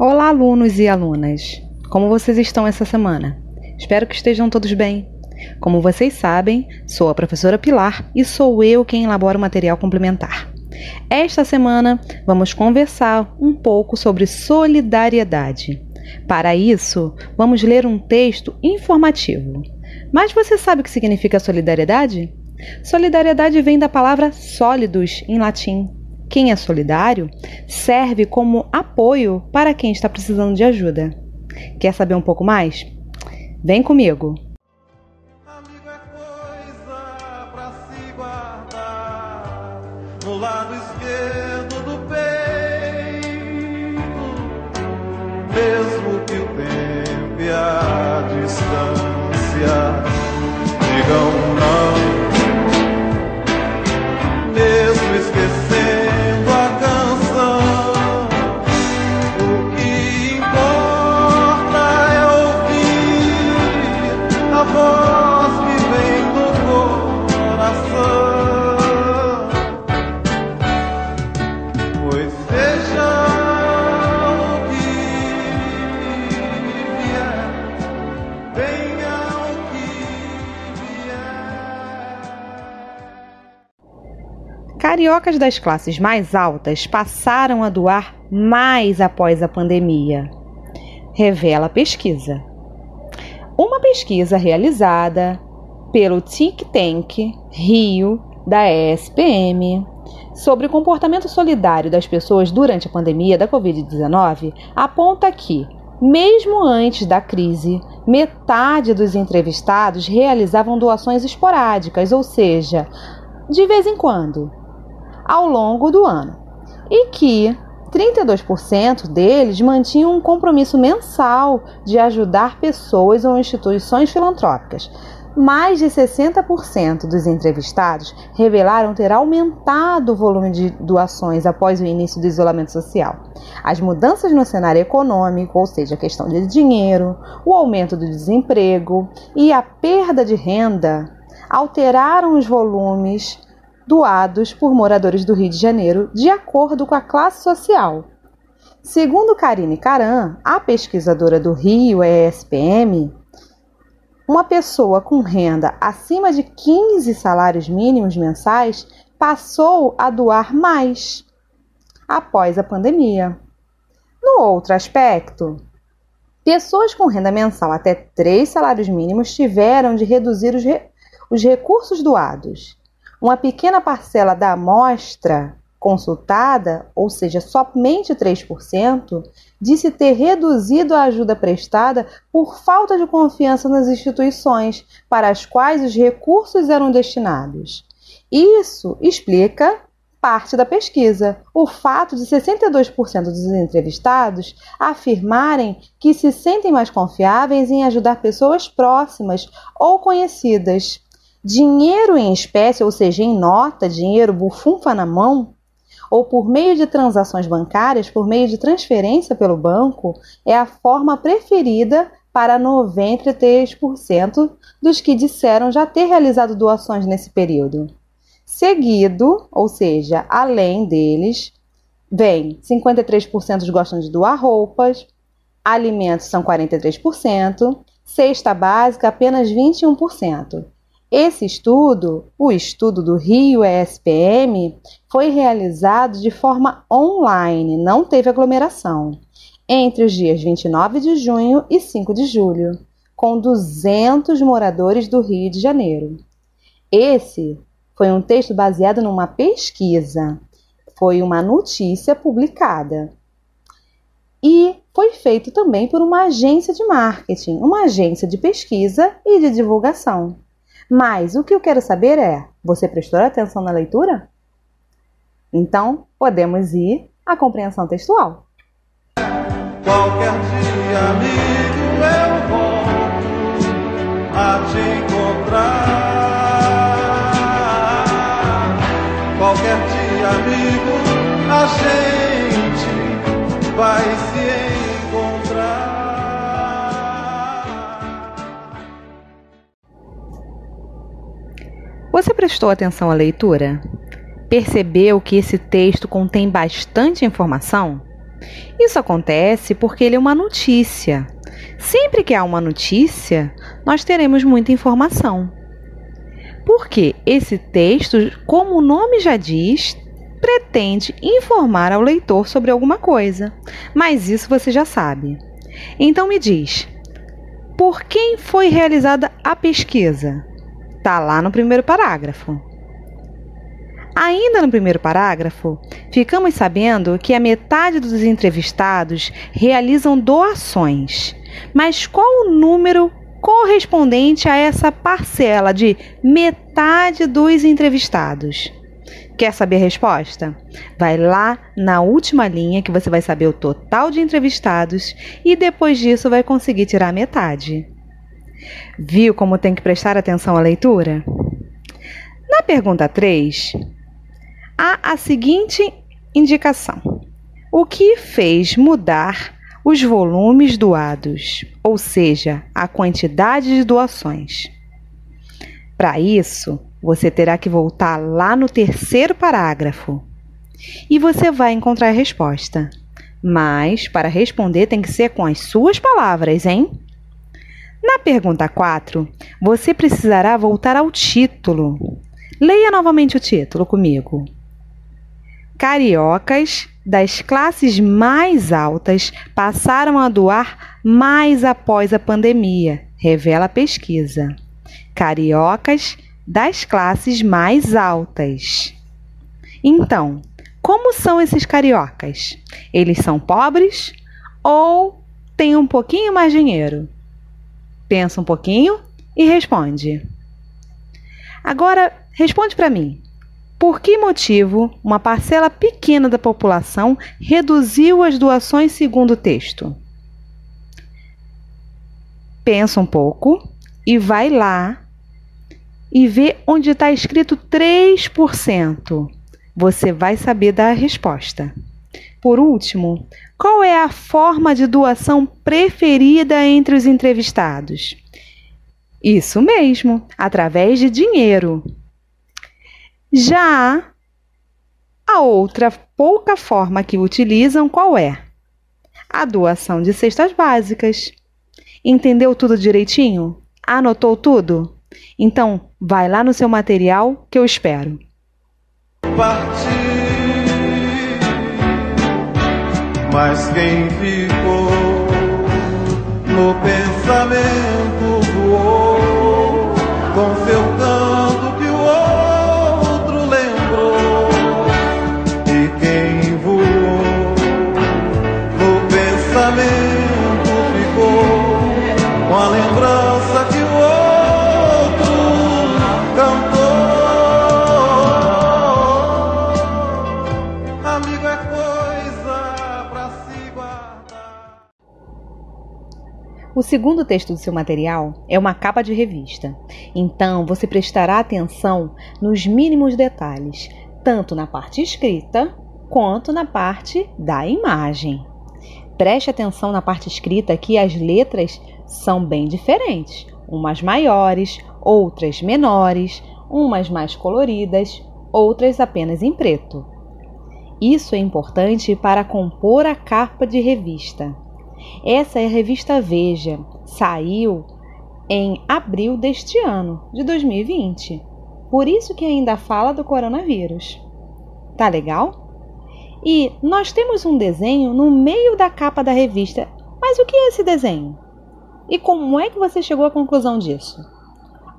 Olá, alunos e alunas! Como vocês estão essa semana? Espero que estejam todos bem. Como vocês sabem, sou a professora Pilar e sou eu quem elabora o material complementar. Esta semana vamos conversar um pouco sobre solidariedade. Para isso, vamos ler um texto informativo. Mas você sabe o que significa solidariedade? Solidariedade vem da palavra sólidos em latim, quem é solidário serve como apoio para quem está precisando de ajuda. Quer saber um pouco mais? Vem comigo! Amigo é coisa pra se guardar no lado esquerdo do peito, mesmo que o tempo e a distância digam Cariocas das classes mais altas passaram a doar mais após a pandemia, revela a pesquisa. Uma pesquisa realizada pelo Think Tank Rio da ESPM sobre o comportamento solidário das pessoas durante a pandemia da Covid-19 aponta que, mesmo antes da crise, metade dos entrevistados realizavam doações esporádicas, ou seja, de vez em quando, ao longo do ano, e que 32% deles mantinham um compromisso mensal de ajudar pessoas ou instituições filantrópicas. Mais de 60% dos entrevistados revelaram ter aumentado o volume de doações após o início do isolamento social. As mudanças no cenário econômico, ou seja, a questão de dinheiro, o aumento do desemprego e a perda de renda, alteraram os volumes doados por moradores do Rio de Janeiro de acordo com a classe social. Segundo Karine Caran, a pesquisadora do Rio ESPM, uma pessoa com renda acima de 15 salários mínimos mensais passou a doar mais após a pandemia. No outro aspecto, pessoas com renda mensal até 3 salários mínimos tiveram de reduzir os, re os recursos doados uma pequena parcela da amostra consultada, ou seja, somente 3%, disse ter reduzido a ajuda prestada por falta de confiança nas instituições para as quais os recursos eram destinados. Isso explica parte da pesquisa, o fato de 62% dos entrevistados afirmarem que se sentem mais confiáveis em ajudar pessoas próximas ou conhecidas Dinheiro em espécie, ou seja, em nota, dinheiro bufunfa na mão, ou por meio de transações bancárias, por meio de transferência pelo banco, é a forma preferida para 93% dos que disseram já ter realizado doações nesse período. Seguido, ou seja, além deles, vem 53% gostam de doar roupas, alimentos são 43%, cesta básica apenas 21%. Esse estudo, o estudo do Rio ESPM, foi realizado de forma online, não teve aglomeração, entre os dias 29 de junho e 5 de julho, com 200 moradores do Rio de Janeiro. Esse foi um texto baseado numa pesquisa, foi uma notícia publicada. E foi feito também por uma agência de marketing, uma agência de pesquisa e de divulgação. Mas o que eu quero saber é: você prestou atenção na leitura? Então, podemos ir à compreensão textual. Qualquer dia, amigo, eu volto a te encontrar. Qualquer dia, amigo, a gente vai se Você prestou atenção à leitura? Percebeu que esse texto contém bastante informação? Isso acontece porque ele é uma notícia. Sempre que há uma notícia, nós teremos muita informação. Porque esse texto, como o nome já diz, pretende informar ao leitor sobre alguma coisa. Mas isso você já sabe. Então me diz, por quem foi realizada a pesquisa? Está lá no primeiro parágrafo. Ainda no primeiro parágrafo, ficamos sabendo que a metade dos entrevistados realizam doações. Mas qual o número correspondente a essa parcela de metade dos entrevistados? Quer saber a resposta? Vai lá na última linha que você vai saber o total de entrevistados e depois disso vai conseguir tirar metade. Viu como tem que prestar atenção à leitura? Na pergunta 3, há a seguinte indicação: o que fez mudar os volumes doados, ou seja, a quantidade de doações? Para isso, você terá que voltar lá no terceiro parágrafo e você vai encontrar a resposta. Mas para responder tem que ser com as suas palavras, hein? Na pergunta 4, você precisará voltar ao título. Leia novamente o título comigo. Cariocas das classes mais altas passaram a doar mais após a pandemia, revela a pesquisa. Cariocas das classes mais altas. Então, como são esses cariocas? Eles são pobres ou têm um pouquinho mais dinheiro? Pensa um pouquinho e responde. Agora, responde para mim. Por que motivo uma parcela pequena da população reduziu as doações segundo o texto? Pensa um pouco e vai lá e vê onde está escrito 3%. Você vai saber da resposta. Por último, qual é a forma de doação preferida entre os entrevistados? Isso mesmo, através de dinheiro. Já a outra pouca forma que utilizam qual é? A doação de cestas básicas. Entendeu tudo direitinho? Anotou tudo? Então, vai lá no seu material que eu espero. Parti, mas quem ficou no pensamento segundo texto do seu material é uma capa de revista. Então, você prestará atenção nos mínimos detalhes, tanto na parte escrita quanto na parte da imagem. Preste atenção na parte escrita que as letras são bem diferentes, umas maiores, outras menores, umas mais coloridas, outras apenas em preto. Isso é importante para compor a capa de revista. Essa é a revista Veja, saiu em abril deste ano, de 2020. Por isso que ainda fala do coronavírus. Tá legal? E nós temos um desenho no meio da capa da revista. Mas o que é esse desenho? E como é que você chegou à conclusão disso?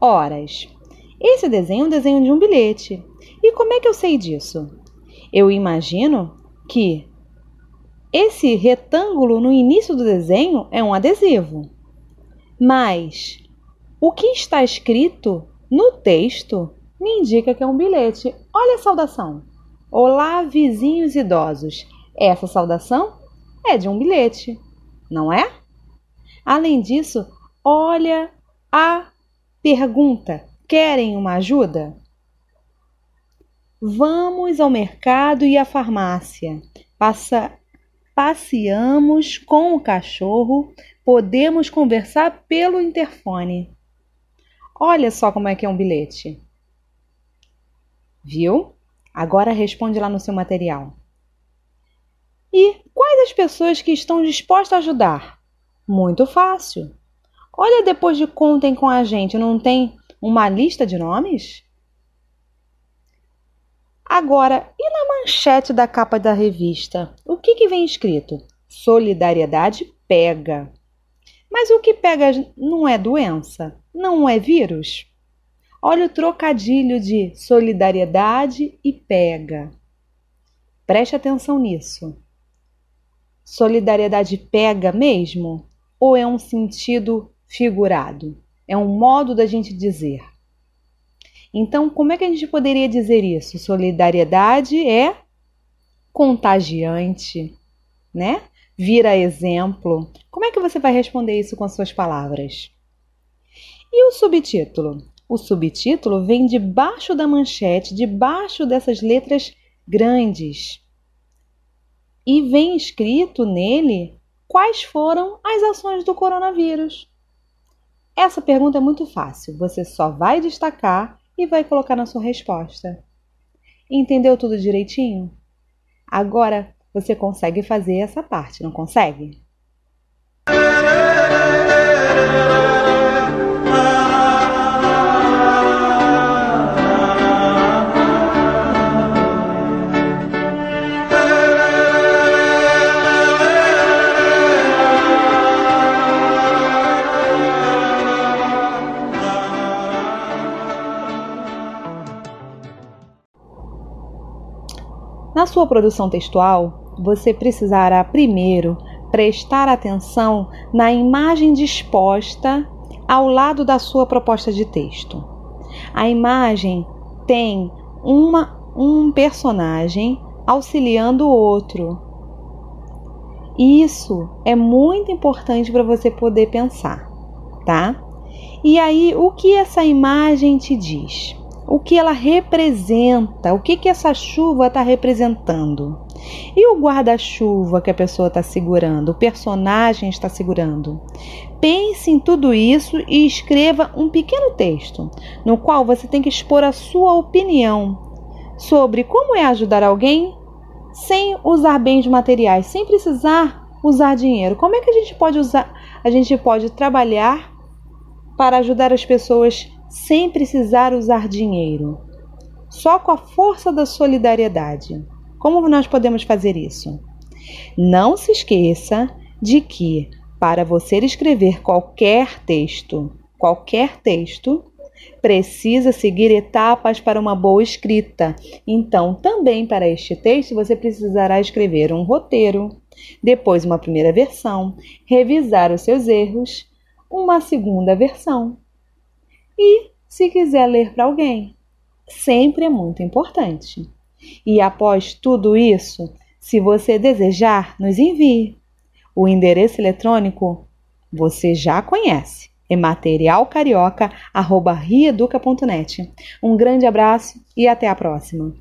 Horas. Esse desenho é um desenho de um bilhete. E como é que eu sei disso? Eu imagino que esse retângulo no início do desenho é um adesivo. Mas o que está escrito no texto me indica que é um bilhete. Olha a saudação. Olá, vizinhos idosos. Essa saudação é de um bilhete, não é? Além disso, olha a pergunta: querem uma ajuda? Vamos ao mercado e à farmácia. Passa, passeamos com o cachorro, podemos conversar pelo interfone. Olha só como é que é um bilhete. Viu? Agora responde lá no seu material. E quais as pessoas que estão dispostas a ajudar? Muito fácil. Olha depois de contem com a gente, não tem uma lista de nomes? Agora, e na manchete da capa da revista? O que, que vem escrito? Solidariedade pega. Mas o que pega não é doença, não é vírus? Olha o trocadilho de solidariedade e pega. Preste atenção nisso. Solidariedade pega mesmo? Ou é um sentido figurado? É um modo da gente dizer. Então, como é que a gente poderia dizer isso? Solidariedade é contagiante, né? Vira exemplo. Como é que você vai responder isso com as suas palavras? E o subtítulo? O subtítulo vem debaixo da manchete, debaixo dessas letras grandes. E vem escrito nele quais foram as ações do coronavírus. Essa pergunta é muito fácil. Você só vai destacar e vai colocar na sua resposta. Entendeu tudo direitinho? Agora você consegue fazer essa parte, não consegue? Sua produção textual, você precisará primeiro prestar atenção na imagem disposta ao lado da sua proposta de texto. A imagem tem uma, um personagem auxiliando o outro. Isso é muito importante para você poder pensar, tá? E aí, o que essa imagem te diz? O que ela representa, o que, que essa chuva está representando. E o guarda-chuva que a pessoa está segurando, o personagem está segurando. Pense em tudo isso e escreva um pequeno texto, no qual você tem que expor a sua opinião sobre como é ajudar alguém sem usar bens materiais, sem precisar usar dinheiro. Como é que a gente pode usar, a gente pode trabalhar para ajudar as pessoas sem precisar usar dinheiro, só com a força da solidariedade. Como nós podemos fazer isso? Não se esqueça de que, para você escrever qualquer texto, qualquer texto, precisa seguir etapas para uma boa escrita. Então, também para este texto, você precisará escrever um roteiro, depois uma primeira versão, revisar os seus erros, uma segunda versão, e se quiser ler para alguém. Sempre é muito importante. E após tudo isso, se você desejar, nos envie. O endereço eletrônico você já conhece. É materialcarioca.rieduca.net. Um grande abraço e até a próxima.